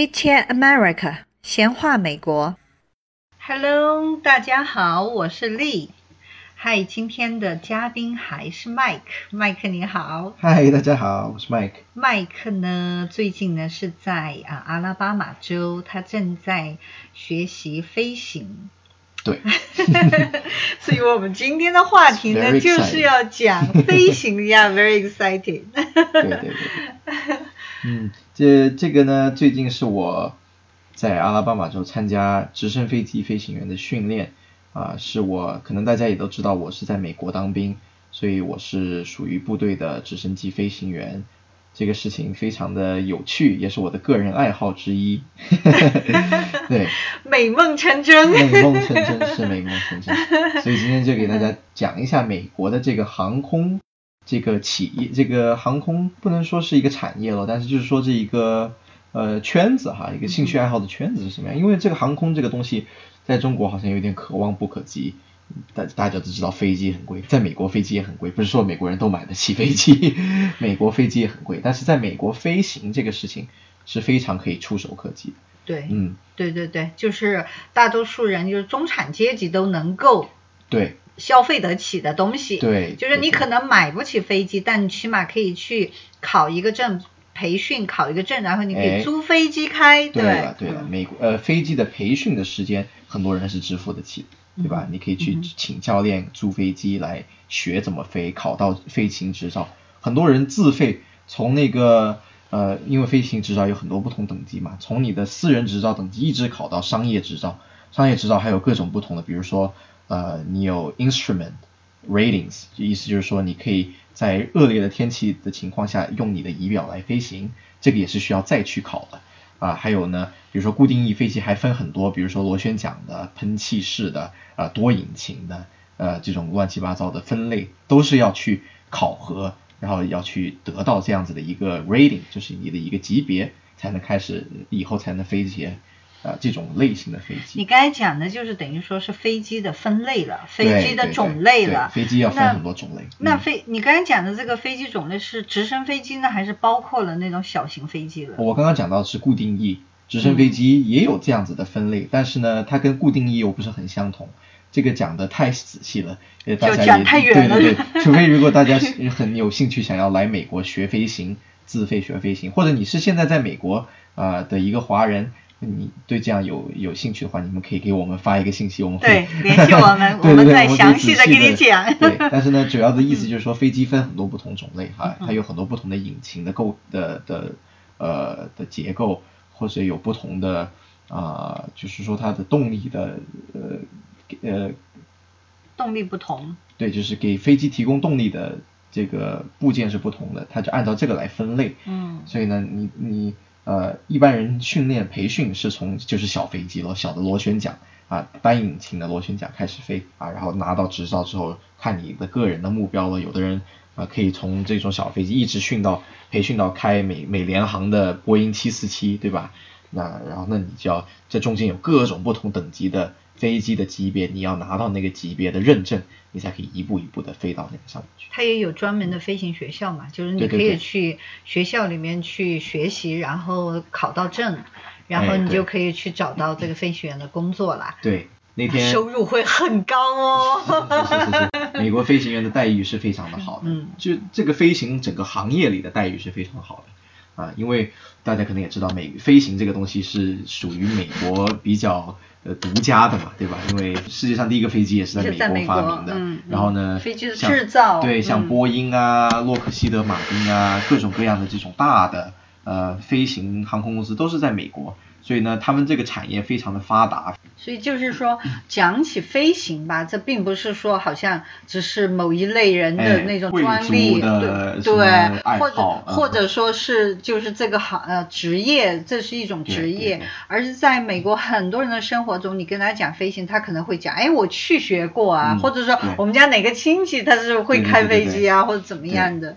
Chit Chat America，闲话美国。Hello，大家好，我是 Lee。嗨，今天的嘉宾还是 Mike。Mike 你好。嗨，大家好，我是 Mike。Mike 呢，最近呢是在啊阿拉巴马州，他正在学习飞行。对。所以我们今天的话题呢，就是要讲飞行呀，very exciting。对对对。嗯，这这个呢，最近是我在阿拉巴马州参加直升飞机飞行员的训练。啊，是我可能大家也都知道，我是在美国当兵，所以我是属于部队的直升机飞行员。这个事情非常的有趣，也是我的个人爱好之一。对，美梦成真。美梦成真是 美梦成真，所以今天就给大家讲一下美国的这个航空这个企业，这个航空不能说是一个产业了，但是就是说这一个呃圈子哈，一个兴趣爱好的圈子是什么样？因为这个航空这个东西。在中国好像有点可望不可及，大大家都知道飞机很贵，在美国飞机也很贵，不是说美国人都买得起飞机，美国飞机也很贵，但是在美国飞行这个事情是非常可以触手可及的。对，嗯，对对对，就是大多数人就是中产阶级都能够对消费得起的东西。对，就是你可能买不起飞机，但你起码可以去考一个证。培训考一个证，然后你可以租飞机开。对了对了，美国呃飞机的培训的时间，很多人是支付得起，对吧？你可以去请教练租飞机来学怎么飞，考到飞行执照。很多人自费从那个呃，因为飞行执照有很多不同等级嘛，从你的私人执照等级一直考到商业执照。商业执照还有各种不同的，比如说呃，你有 instrument ratings，意思就是说你可以。在恶劣的天气的情况下，用你的仪表来飞行，这个也是需要再去考的啊。还有呢，比如说固定翼飞机还分很多，比如说螺旋桨的、喷气式的、啊多引擎的，呃这种乱七八糟的分类，都是要去考核，然后要去得到这样子的一个 rating，就是你的一个级别，才能开始以后才能飞这些些。啊，这种类型的飞机，你刚才讲的就是等于说是飞机的分类了，飞机的种类了。飞机要分很多种类。那飞，你刚才讲的这个飞机种类是直升飞机呢，还是包括了那种小型飞机了？我刚刚讲到是固定翼，直升飞机也有这样子的分类，但是呢，它跟固定翼又不是很相同。这个讲的太仔细了，就讲太远了。对对 对，除非如果大家很有兴趣想要来美国学飞行，自费学飞行，或者你是现在在美国啊的一个华人。你对这样有有兴趣的话，你们可以给我们发一个信息，我们会对联系我们，我们再详细的给你讲。对，但是呢，主要的意思就是说，飞机分很多不同种类哈，它有很多不同的引擎的构的的呃的结构，或者有不同的啊，就是说它的动力的呃呃动力不同。对，就是给飞机提供动力的这个部件是不同的，它就按照这个来分类。嗯。所以呢，你你。呃，一般人训练培训是从就是小飞机了，小的螺旋桨啊，单引擎的螺旋桨开始飞啊，然后拿到执照之后，看你的个人的目标了。有的人啊，可以从这种小飞机一直训到培训到开美美联航的波音七四七，对吧？那然后那你就要这中间有各种不同等级的。飞机的级别，你要拿到那个级别的认证，你才可以一步一步的飞到那个上面去。它也有专门的飞行学校嘛，就是你可以去学校里面去学习，然后考到证，然后你就可以去找到这个飞行员的工作啦。对，那天收入会很高哦。是是是，美国飞行员的待遇是非常的好的，嗯，就这个飞行整个行业里的待遇是非常好的啊，因为大家可能也知道，美飞行这个东西是属于美国比较。呃，独家的嘛，对吧？因为世界上第一个飞机也是在美国发明的。然后呢，飞机的制造，对，像波音啊、洛克希德马丁啊，各种各样的这种大的呃飞行航空公司都是在美国。所以呢，他们这个产业非常的发达。所以就是说，讲起飞行吧，这并不是说好像只是某一类人的那种专利，对对，或者或者说是就是这个行呃职业，这是一种职业，而是在美国很多人的生活中，你跟他讲飞行，他可能会讲，哎，我去学过啊，或者说我们家哪个亲戚他是会开飞机啊，或者怎么样的。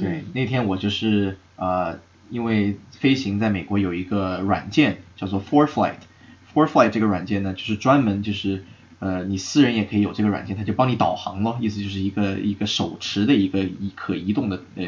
对，那天我就是呃。因为飞行在美国有一个软件叫做 ForFlight，ForFlight 这个软件呢，就是专门就是呃你私人也可以有这个软件，它就帮你导航咯，意思就是一个一个手持的一个一可移动的呃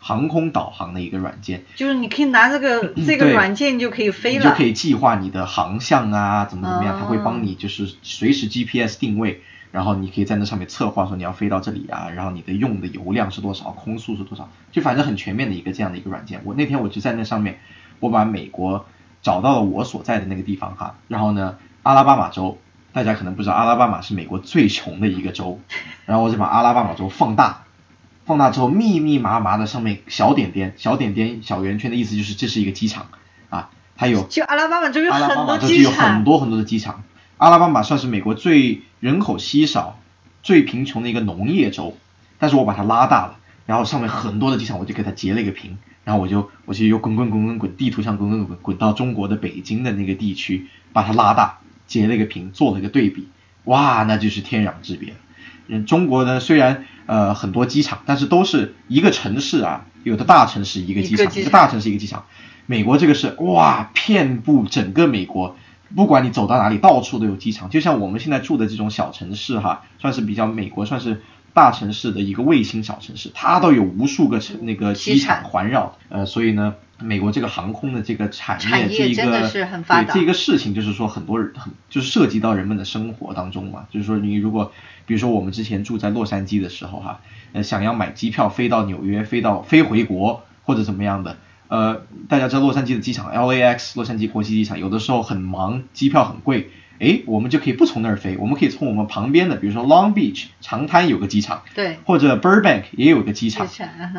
航空导航的一个软件。就是你可以拿这个这个软件就可以飞了。你就可以计划你的航向啊，怎么怎么样，它会帮你就是随时 GPS 定位，然后你可以在那上面策划说你要飞到这里啊，然后你的用的油量是多少，空速是多少，就反正很全面的一个这样的一个软件。我那天我就在那上面，我把美国找到了我所在的那个地方哈，然后呢，阿拉巴马州。大家可能不知道，阿拉巴马是美国最穷的一个州，然后我就把阿拉巴马州放大，放大之后密密麻麻的上面小点点、小点点、小圆圈的意思就是这是一个机场啊，它有就阿拉巴马州有很多机场，有很多很多的机场。阿拉巴马算是美国最人口稀少、最贫穷的一个农业州，但是我把它拉大了，然后上面很多的机场我就给它截了一个屏，然后我就我就又滚滚滚滚滚，地图上滚滚滚滚到中国的北京的那个地区，把它拉大。截了一个屏，做了一个对比，哇，那就是天壤之别。嗯，中国呢虽然呃很多机场，但是都是一个城市啊，有的大城市一个机场，一个大城市一个机场。美国这个是哇，遍布整个美国，不管你走到哪里，到处都有机场。就像我们现在住的这种小城市哈，算是比较美国算是大城市的一个卫星小城市，它都有无数个城那个机场环绕。呃，所以呢。美国这个航空的这个产业，这一个对这个事情，就是说很多人很就是涉及到人们的生活当中嘛。就是说你如果比如说我们之前住在洛杉矶的时候哈，呃想要买机票飞到纽约，飞到飞回国或者怎么样的，呃大家知道洛杉矶的机场 LAX 洛杉矶国际机场有的时候很忙，机票很贵，哎我们就可以不从那儿飞，我们可以从我们旁边的，比如说 Long Beach 长滩有个机场，对，或者 Burbank 也有个机场，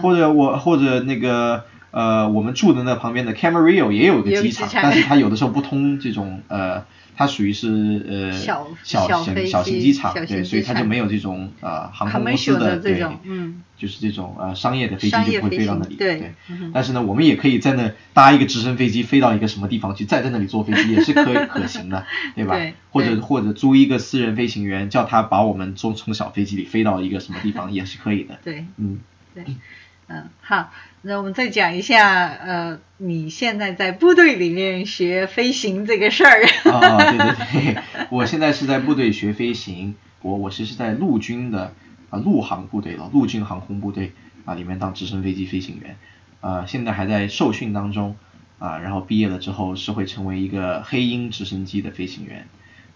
或者我或者那个。呃，我们住的那旁边的 Camarillo 也有个机场，但是它有的时候不通这种呃，它属于是呃小小型小型机场，对，所以它就没有这种呃航空公司的对，嗯，就是这种呃商业的飞机就不会飞到那里，对。但是呢，我们也可以在那搭一个直升飞机飞到一个什么地方去，再在那里坐飞机也是可以可行的，对吧？或者或者租一个私人飞行员，叫他把我们从从小飞机里飞到一个什么地方也是可以的，对，嗯，对。嗯，好，那我们再讲一下，呃，你现在在部队里面学飞行这个事儿。啊，对对对，我现在是在部队学飞行，我我其实在陆军的啊陆航部队了，陆军航空部队啊里面当直升飞机飞行员，啊，现在还在受训当中，啊，然后毕业了之后是会成为一个黑鹰直升机的飞行员，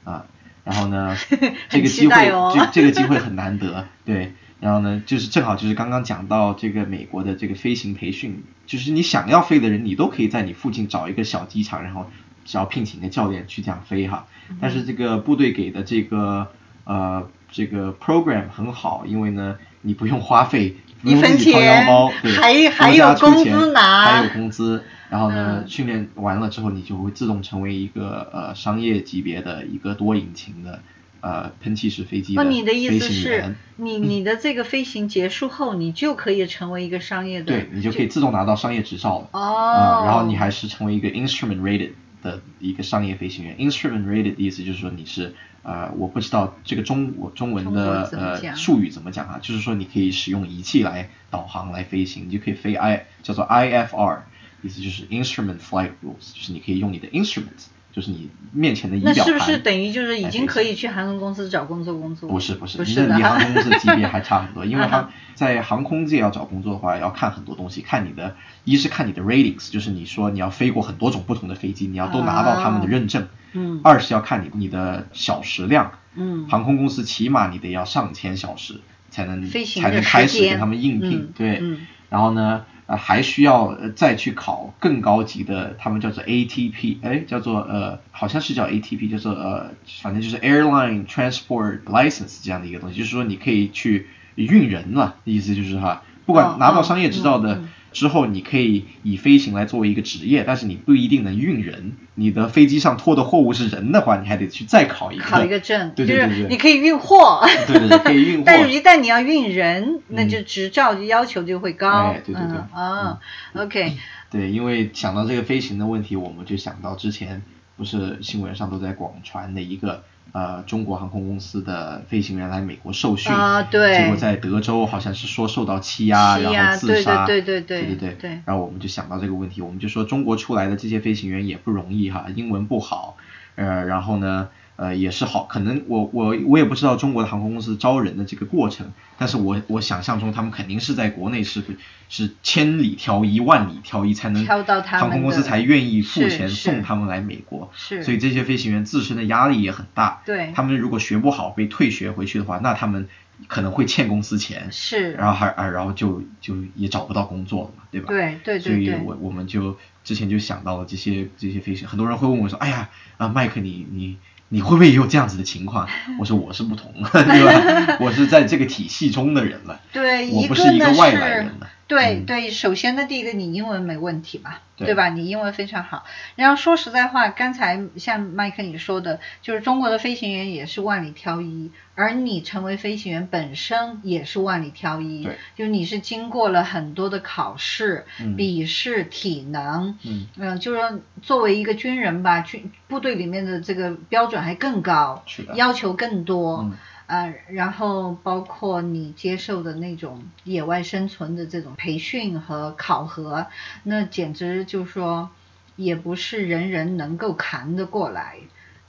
啊，然后呢，这个机会这这个机会很难得，对。然后呢，就是正好就是刚刚讲到这个美国的这个飞行培训，就是你想要飞的人，你都可以在你附近找一个小机场，然后只要聘请一个教练去这样飞哈。但是这个部队给的这个呃这个 program 很好，因为呢你不用花费，不用自己掏腰包，对，还还有工资拿，还有工资。然后呢，训练完了之后，你就会自动成为一个呃商业级别的一个多引擎的。呃，喷气式飞机的飞行员，你你的这个飞行结束后，你就可以成为一个商业的，对你就可以自动拿到商业执照了。哦，然后你还是成为一个 instrument rated 的一个商业飞行员。instrument rated 的意思就是说你是呃，我不知道这个中我中文的呃术语怎么讲啊，就是说你可以使用仪器来导航来飞行，你就可以飞 I 叫做 IFR，意思就是 instrument flight rules，就是你可以用你的 instruments。就是你面前的仪表盘，那是不是等于就是已经可以去航空公司找工作工作？不是不是，你这离航空公司的级别还差很多，因为他在航空界要找工作的话，要看很多东西，看你的，一是看你的 ratings，就是你说你要飞过很多种不同的飞机，你要都拿到他们的认证。嗯。二是要看你你的小时量。嗯。航空公司起码你得要上千小时才能才能开始给他们应聘，对。然后呢？啊，还需要再去考更高级的，他们叫做 ATP，哎，叫做呃，好像是叫 ATP，叫做呃，反正就是 Airline Transport License 这样的一个东西，就是说你可以去运人了，意思就是哈，不管拿到商业执照的。之后你可以以飞行来作为一个职业，但是你不一定能运人。你的飞机上拖的货物是人的话，你还得去再考一个考一个证，对对对，你可以运货，对对对，可以运 货。但是一旦你要运人，那就执照就要求就会高。对对对，啊，OK。对，因为想到这个飞行的问题，我们就想到之前不是新闻上都在广传的一个。呃，中国航空公司的飞行员来美国受训，啊对，结果在德州好像是说受到欺压，然后自杀，对对对对对。对，然后我们就想到这个问题，我们就说中国出来的这些飞行员也不容易哈，英文不好，呃，然后呢，呃，也是好，可能我我我也不知道中国的航空公司招人的这个过程，但是我我想象中他们肯定是在国内是是千里挑一万里挑一才能挑到他航空公司才愿意付钱送他们来美国，是，所以这些飞行员自身的压力也很大，对，他们如果学不好被退学回去的话，那他们可能会欠公司钱，是，然后还啊然后就就也找不到工作了嘛，对吧？对对对，所以我我们就之前就想到了这些这些飞行，很多人会问我说，哎呀啊麦克你你。你会不会也有这样子的情况？我说我是不同，对吧？我是在这个体系中的人了，对，我不是一个外来人了。对对，首先呢，第一个你英文没问题嘛，对吧？你英文非常好。然后说实在话，刚才像麦克你说的，就是中国的飞行员也是万里挑一，而你成为飞行员本身也是万里挑一，对，就你是经过了很多的考试、笔试、体能，嗯，嗯，就是说作为一个军人吧，军部队里面的这个标准还更高，是，要求更多。呃，然后包括你接受的那种野外生存的这种培训和考核，那简直就说也不是人人能够扛得过来，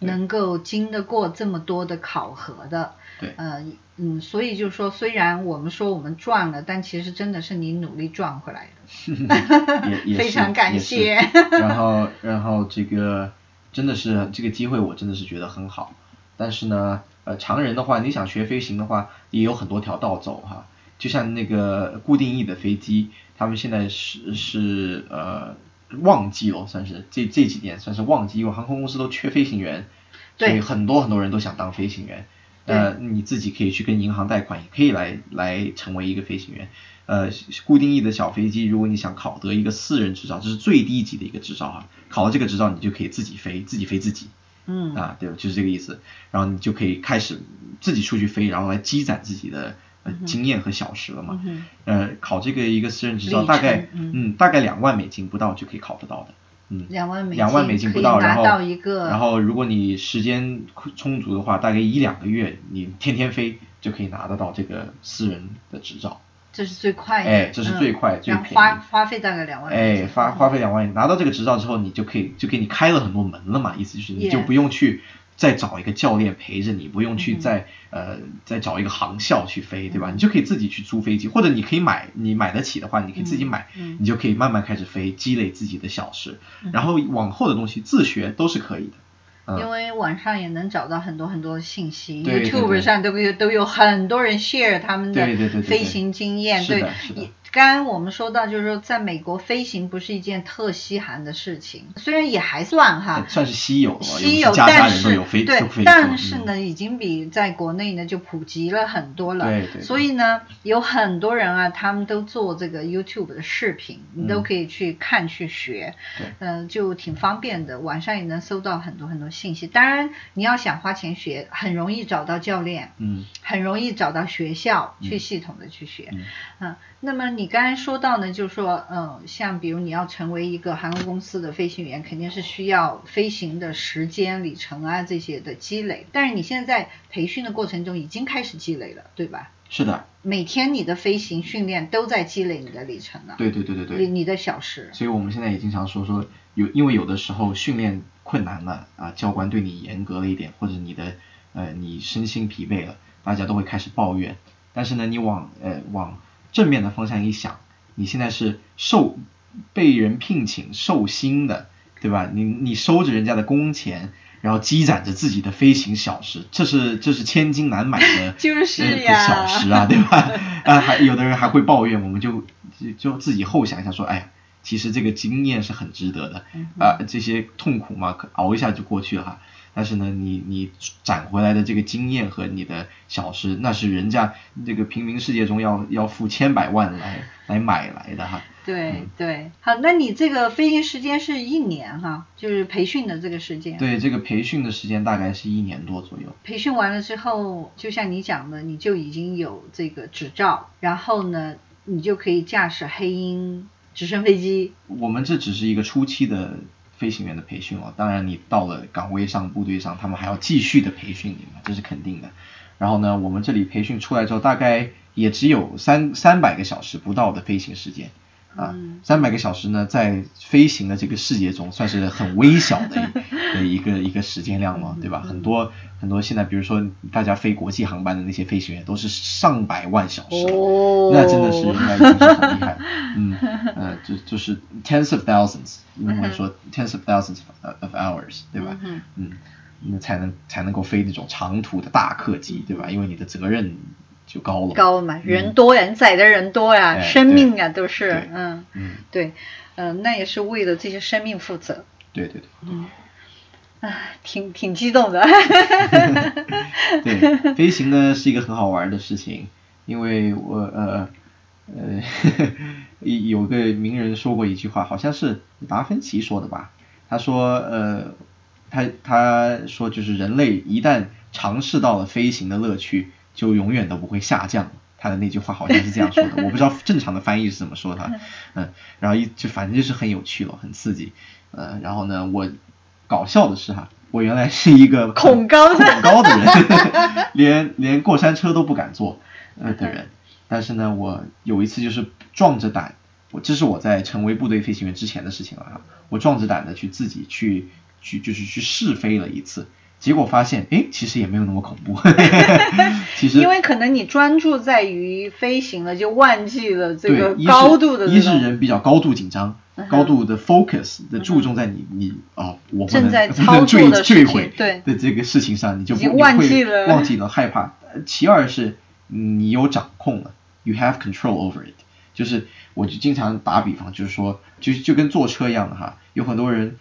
能够经得过这么多的考核的。对。呃，嗯，所以就说，虽然我们说我们赚了，但其实真的是你努力赚回来的。非常感谢。然后，然后这个真的是这个机会，我真的是觉得很好。但是呢。呃，常人的话，你想学飞行的话，也有很多条道走哈。就像那个固定翼的飞机，他们现在是是呃旺季了，算是这这几年算是旺季，因为航空公司都缺飞行员，所以很多很多人都想当飞行员。呃，你自己可以去跟银行贷款，也可以来来成为一个飞行员。呃，固定翼的小飞机，如果你想考得一个私人执照，这是最低级的一个执照哈。考了这个执照，你就可以自己飞，自己飞自己。嗯啊，对，就是这个意思。然后你就可以开始自己出去飞，然后来积攒自己的呃经验和小时了嘛。嗯呃，考这个一个私人执照大概嗯大概两万美金不到就可以考得到的。嗯，两万美两万美金不到，然后然后如果你时间充足的话，大概一两个月，你天天飞就可以拿得到这个私人的执照。这是最快的，哎，这是最快最便宜。花花费大概两万。哎，花花费两万，拿到这个执照之后，你就可以就给你开了很多门了嘛，意思就是你就不用去再找一个教练陪着你，不用去再呃再找一个航校去飞，对吧？你就可以自己去租飞机，或者你可以买，你买得起的话，你可以自己买，你就可以慢慢开始飞，积累自己的小时，然后往后的东西自学都是可以的。因为网上也能找到很多很多的信息，YouTube 上都有都有很多人 share 他们的飞行经验，对。刚刚我们说到，就是说，在美国飞行不是一件特稀罕的事情，虽然也还算哈，算是稀有，稀有，但是对，但是呢，已经比在国内呢就普及了很多了。对对。所以呢，有很多人啊，他们都做这个 YouTube 的视频，你都可以去看去学，嗯，就挺方便的，网上也能搜到很多很多信息。当然，你要想花钱学，很容易找到教练，嗯，很容易找到学校去系统的去学，嗯。那么你刚才说到呢，就是说，嗯，像比如你要成为一个航空公司的飞行员，肯定是需要飞行的时间、里程啊这些的积累。但是你现在在培训的过程中已经开始积累了，对吧？是的。每天你的飞行训练都在积累你的里程了。对对对对对。你的小时。所以我们现在也经常说说，有因为有的时候训练困难了啊，教官对你严格了一点，或者你的呃你身心疲惫了，大家都会开始抱怨。但是呢，你往呃往正面的方向一想，你现在是受被人聘请受薪的，对吧？你你收着人家的工钱，然后积攒着自己的飞行小时，这是这是千金难买的 就是呀小时啊，对吧？啊，还有的人还会抱怨，我们就就自己后想一下说，哎呀，其实这个经验是很值得的啊，这些痛苦嘛，熬一下就过去了哈。但是呢，你你攒回来的这个经验和你的小时，那是人家这个平民世界中要要付千百万来来买来的哈。对对，好，那你这个飞行时间是一年哈，就是培训的这个时间。对，这个培训的时间大概是一年多左右。培训完了之后，就像你讲的，你就已经有这个执照，然后呢，你就可以驾驶黑鹰直升飞机。我们这只是一个初期的。飞行员的培训哦，当然你到了岗位上、部队上，他们还要继续的培训你嘛，这是肯定的。然后呢，我们这里培训出来之后，大概也只有三三百个小时不到的飞行时间，啊，三百个小时呢，在飞行的这个世界中算是很微小的 的一个一个时间量了，对吧？很多很多现在，比如说大家飞国际航班的那些飞行员，都是上百万小时，哦那真的是应该就是很厉害。嗯，呃，就就是 tens of thousands，英文说 tens of thousands of hours，对吧？嗯，那才能才能够飞那种长途的大客机，对吧？因为你的责任。就高了，高嘛，人多呀，载的人多呀，生命啊都是，嗯，嗯，对，嗯，那也是为了这些生命负责。对对对。嗯，唉，挺挺激动的。对，飞行呢是一个很好玩的事情，因为我呃呃 有个名人说过一句话，好像是达芬奇说的吧，他说呃他他说就是人类一旦尝试到了飞行的乐趣。就永远都不会下降。他的那句话好像是这样说的，我不知道 正常的翻译是怎么说的。嗯，然后一就反正就是很有趣了，很刺激。呃，然后呢，我搞笑的是哈，我原来是一个 恐高恐高的人，连连过山车都不敢坐呃的人。但是呢，我有一次就是壮着胆，我这是我在成为部队飞行员之前的事情了哈。我壮着胆的去自己去去就是去试飞了一次。结果发现，哎，其实也没有那么恐怖。其实，因为可能你专注在于飞行了，就忘记了这个高度的。一是人比较高度紧张，高度的 focus 的注重在你你啊，我正在 操作的坠毁对的这个事情上，你就忘记了忘记了害怕。其二是你有掌控了，you have control over it。就是我就经常打比方，就是说，就就跟坐车一样的哈，有很多人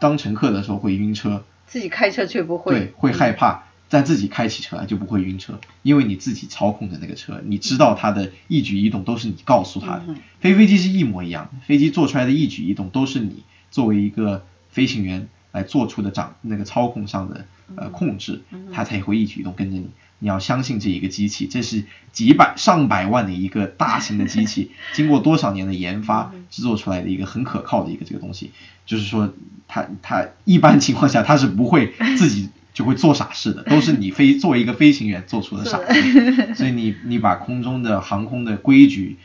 当乘客的时候会晕车。自己开车却不会，对，会害怕，但自己开起车来就不会晕车，因为你自己操控的那个车，你知道它的一举一动都是你告诉他的。飞飞机是一模一样的，飞机做出来的一举一动都是你作为一个飞行员来做出的掌那个操控上的呃控制，它才会一举一动跟着你。你要相信这一个机器，这是几百上百万的一个大型的机器，经过多少年的研发制作出来的一个很可靠的一个这个东西，就是说。它它一般情况下它是不会自己就会做傻事的，都是你飞作为一个飞行员做出的傻事。所以你你把空中的航空的规矩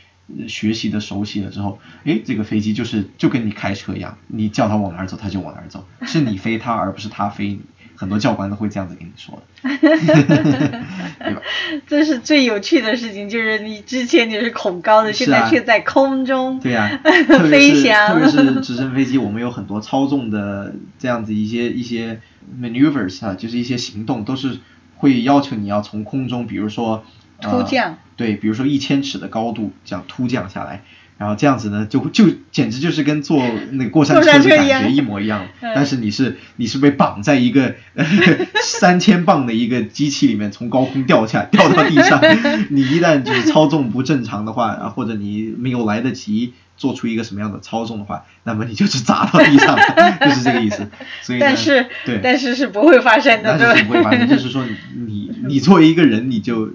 学习的熟悉了之后，哎，这个飞机就是就跟你开车一样，你叫它往哪儿走，它就往哪儿走，是你飞它而不是它飞你。很多教官都会这样子跟你说的，对吧？这是最有趣的事情，就是你之前你是恐高的，现在却在空中对 呀飞翔，特别是直升飞机，我们有很多操纵的这样子一些一些 maneuvers 啊，就是一些行动都是会要求你要从空中，比如说突降，对，比如说一千尺的高度这样突降下来。然后这样子呢，就就简直就是跟坐那个过山车的感觉一模一样。但是你是你是被绑在一个 三千磅的一个机器里面，从高空掉下 掉到地上。你一旦就是操纵不正常的话，啊，或者你没有来得及做出一个什么样的操纵的话，那么你就是砸到地上，就是这个意思。所以但是对，但是是不会发生的，但是不会发生。就是说你你作为一个人，你就。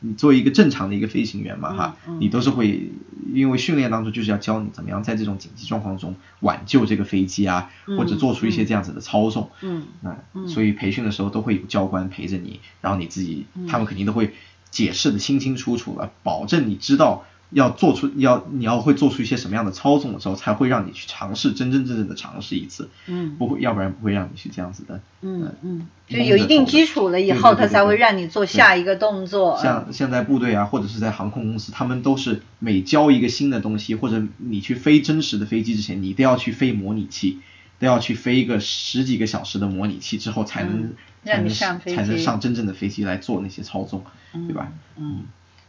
你作为一个正常的一个飞行员嘛，哈，你都是会，因为训练当中就是要教你怎么样在这种紧急状况中挽救这个飞机啊，或者做出一些这样子的操纵，嗯，那，所以培训的时候都会有教官陪着你，然后你自己，他们肯定都会解释的清清楚楚了，保证你知道。要做出要你要会做出一些什么样的操纵的时候，才会让你去尝试真真正正的尝试一次。嗯，不会，要不然不会让你去这样子的。嗯嗯，就有一定基础了以后，他才会让你做下一个动作。像现在部队啊，或者是在航空公司，他们都是每教一个新的东西，或者你去飞真实的飞机之前，你都要去飞模拟器，都要去飞一个十几个小时的模拟器之后，才能才能才能上真正的飞机来做那些操纵，对吧？嗯。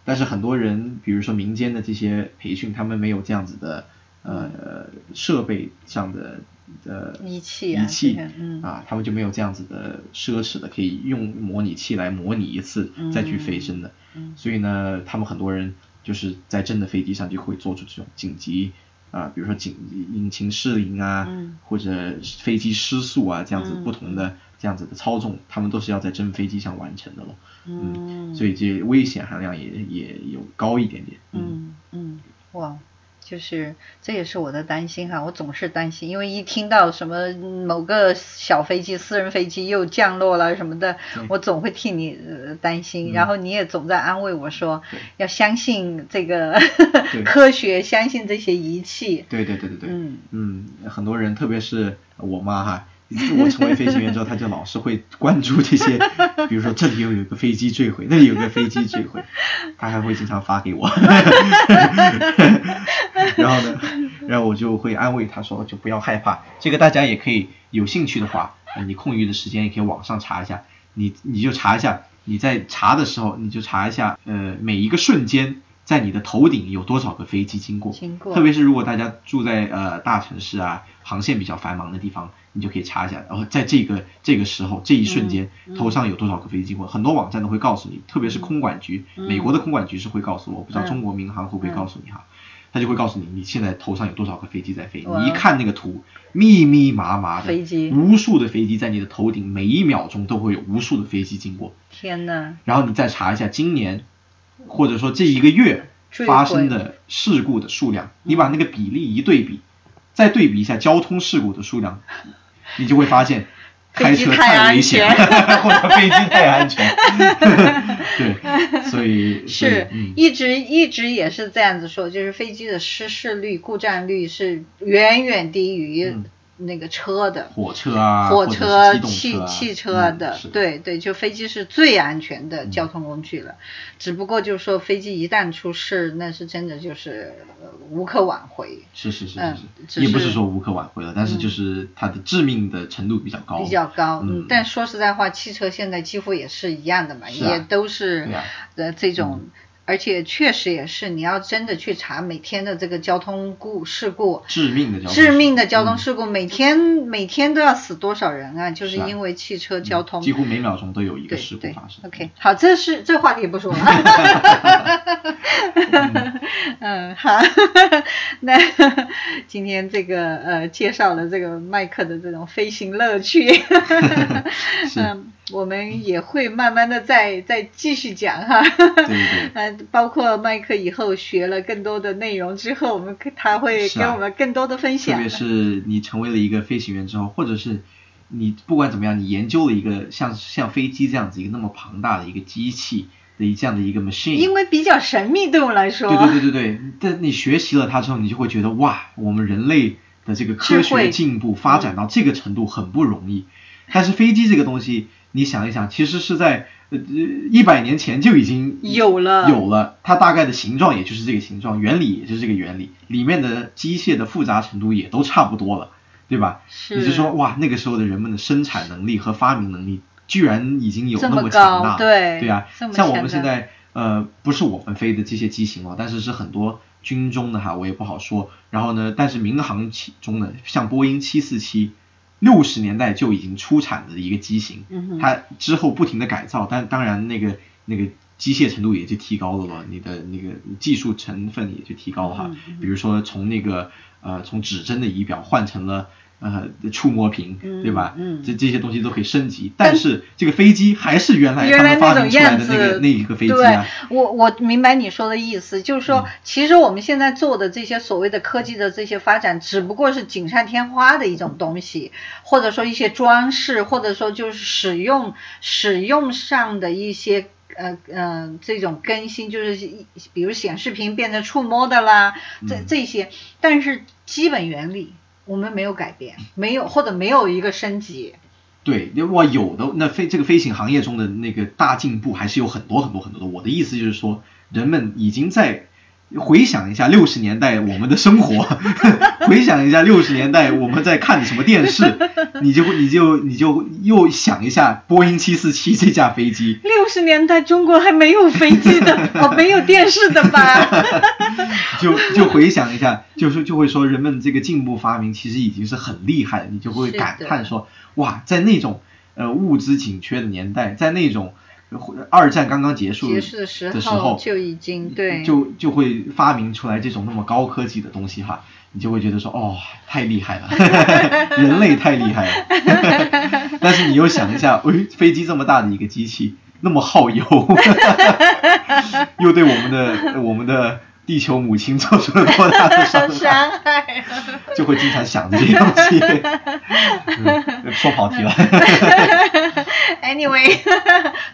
但是很多人，比如说民间的这些培训，他们没有这样子的呃设备上的呃仪器仪器啊，他们就没有这样子的奢侈的可以用模拟器来模拟一次再去飞升的，所以呢，他们很多人就是在真的飞机上就会做出这种紧急啊，比如说紧引擎失灵啊，或者飞机失速啊这样子不同的这样子的操纵，他们都是要在真飞机上完成的咯。嗯，所以这危险含量也也有高一点点。嗯嗯，哇，就是这也是我的担心哈，我总是担心，因为一听到什么某个小飞机、私人飞机又降落了什么的，我总会替你担心。然后你也总在安慰我说，要相信这个 科学，相信这些仪器。对对对对对。嗯嗯，很多人，特别是我妈哈。我成为飞行员之后，他就老是会关注这些，比如说这里又有一个飞机坠毁，那里有个飞机坠毁，他还会经常发给我。然后呢，然后我就会安慰他说，就不要害怕，这个大家也可以有兴趣的话，你空余的时间也可以网上查一下，你你就查一下，你在查的时候你就查一下，呃，每一个瞬间。在你的头顶有多少个飞机经过？经过。特别是如果大家住在呃大城市啊，航线比较繁忙的地方，你就可以查一下。然后在这个这个时候，这一瞬间，头上有多少个飞机经过？很多网站都会告诉你，特别是空管局，美国的空管局是会告诉我，我不知道中国民航会不会告诉你哈？他就会告诉你，你现在头上有多少个飞机在飞？你一看那个图，密密麻麻的飞机，无数的飞机在你的头顶，每一秒钟都会有无数的飞机经过。天呐。然后你再查一下今年。或者说这一个月发生的事故的数量，你把那个比例一对比，再对比一下交通事故的数量，你就会发现开车太危险，或者飞机太安全。对，所以是一直一直也是这样子说，就是飞机的失事率、故障率是远远低于。那个车的火车啊，火车、汽汽车的，对对，就飞机是最安全的交通工具了。只不过就是说，飞机一旦出事，那是真的就是无可挽回。是是是是，也不是说无可挽回了，但是就是它的致命的程度比较高。比较高，嗯。但说实在话，汽车现在几乎也是一样的嘛，也都是呃这种。而且确实也是，你要真的去查每天的这个交通故事故，致命的交通致命的交通事故，每天每天都要死多少人啊？就是因为汽车交通，几乎每秒钟都有一个事故发生。OK，好，这是这话题不说了。嗯，好，那今天这个呃介绍了这个麦克的这种飞行乐趣。嗯。我们也会慢慢的再再继续讲哈，嗯，包括麦克以后学了更多的内容之后，我们他会给我们更多的分享。特别是你成为了一个飞行员之后，或者是你不管怎么样，你研究了一个像像飞机这样子一个那么庞大的一个机器的一这样的一个 machine，因为比较神秘对我来说。对对对对对，但你学习了它之后，你就会觉得哇，我们人类的这个科学进步发展到这个程度很不容易。但是飞机这个东西。你想一想，其实是在呃一百年前就已经有了，有了，它大概的形状也就是这个形状，原理也就是这个原理，里面的机械的复杂程度也都差不多了，对吧？是。你是说哇，那个时候的人们的生产能力和发明能力居然已经有那么强大，对对啊，像我们现在呃不是我们飞的这些机型了，但是是很多军中的哈，我也不好说。然后呢，但是民航中的像波音七四七。六十年代就已经出产的一个机型，它之后不停的改造，但当然那个那个机械程度也就提高了嘛，你的那个技术成分也就提高了哈。比如说从那个呃从指针的仪表换成了。呃，触摸屏，对吧？嗯，这这些东西都可以升级，但是这个飞机还是原来他们发明出来的那个那一个飞机啊。我我明白你说的意思，就是说，其实我们现在做的这些所谓的科技的这些发展，只不过是锦上添花的一种东西，或者说一些装饰，或者说就是使用使用上的一些呃呃这种更新，就是比如显示屏变成触摸的啦，这这些，但是基本原理。我们没有改变，没有或者没有一个升级。对，哇，有的那飞这个飞行行业中的那个大进步还是有很多很多很多的。我的意思就是说，人们已经在。回想一下六十年代我们的生活，回想一下六十年代我们在看什么电视，你就你就你就又想一下波音七四七这架飞机。六十年代中国还没有飞机的 哦，没有电视的吧？就就回想一下，就是就会说人们这个进步发明其实已经是很厉害了，你就会感叹说哇，在那种呃物资紧缺的年代，在那种。二战刚刚结束的时候就已经对，就就会发明出来这种那么高科技的东西哈，你就会觉得说哦，太厉害了，人类太厉害了。但是你又想一下，喂，飞机这么大的一个机器，那么耗油，又对我们的我们的地球母亲做出了多大的伤害，就会经常想这些东西。说跑题了。Anyway，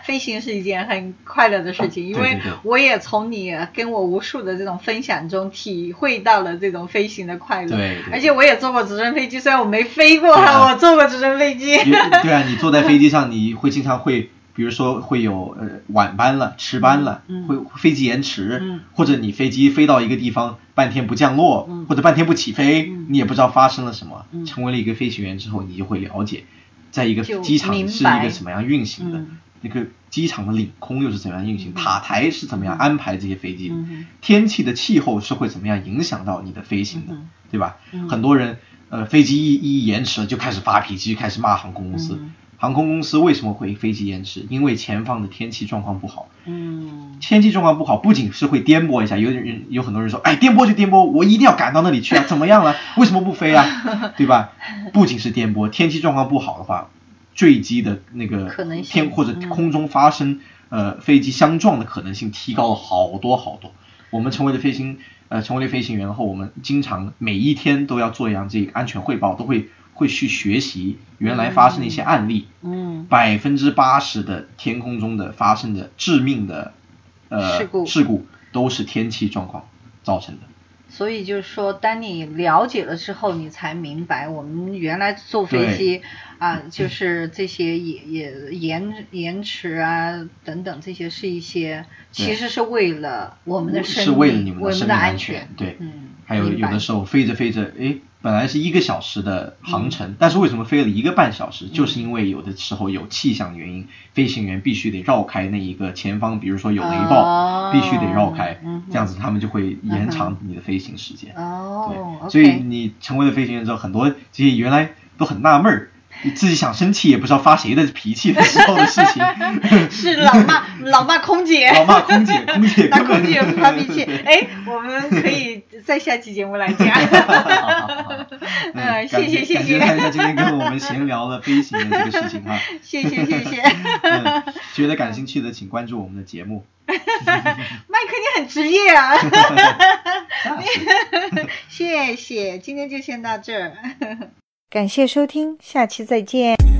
飞行是一件很快乐的事情，因为我也从你跟我无数的这种分享中体会到了这种飞行的快乐。对。而且我也坐过直升飞机，虽然我没飞过，我坐过直升飞机。对啊，你坐在飞机上，你会经常会。比如说会有呃晚班了、迟班了，会飞机延迟，或者你飞机飞到一个地方半天不降落，或者半天不起飞，你也不知道发生了什么。成为了一个飞行员之后，你就会了解，在一个机场是一个什么样运行的，那个机场的领空又是怎么样运行，塔台是怎么样安排这些飞机，天气的气候是会怎么样影响到你的飞行的，对吧？很多人呃飞机一一延迟了就开始发脾气，开始骂航空公司。航空公司为什么会飞机延迟？因为前方的天气状况不好。嗯，天气状况不好，不仅是会颠簸一下，有人有很多人说，哎，颠簸就颠簸，我一定要赶到那里去啊，怎么样了？为什么不飞啊？对吧？不仅是颠簸，天气状况不好的话，坠机的那个天或者空中发生呃飞机相撞的可能性提高了好多好多。我们成为了飞行呃成为了飞行员后，我们经常每一天都要做一样这个安全汇报，都会。会去学习原来发生的一些案例，嗯，百分之八十的天空中的发生的致命的呃事故。事故都是天气状况造成的。所以就是说，当你了解了之后，你才明白我们原来坐飞机啊，就是这些也也延延迟啊等等这些是一些，其实是为了我们的生命，为了我们的安全，对，嗯，还有有的时候飞着飞着，哎。本来是一个小时的航程，但是为什么飞了一个半小时？就是因为有的时候有气象原因，飞行员必须得绕开那一个前方，比如说有雷暴，必须得绕开，这样子他们就会延长你的飞行时间。哦，对，所以你成为了飞行员之后，很多这些原来都很纳闷儿。你 自己想生气也不知道发谁的脾气的时候的事情，是老骂老骂空姐，老骂空姐，空姐根空姐不发脾气。哎，我们可以在下期节目来讲。嗯，谢谢谢谢。感谢今天跟我们闲聊了飞行的这个事情哈。谢谢谢谢。觉得感兴趣的请关注我们的节目。麦克你很职业啊。谢谢，今天就先到这儿。感谢收听，下期再见。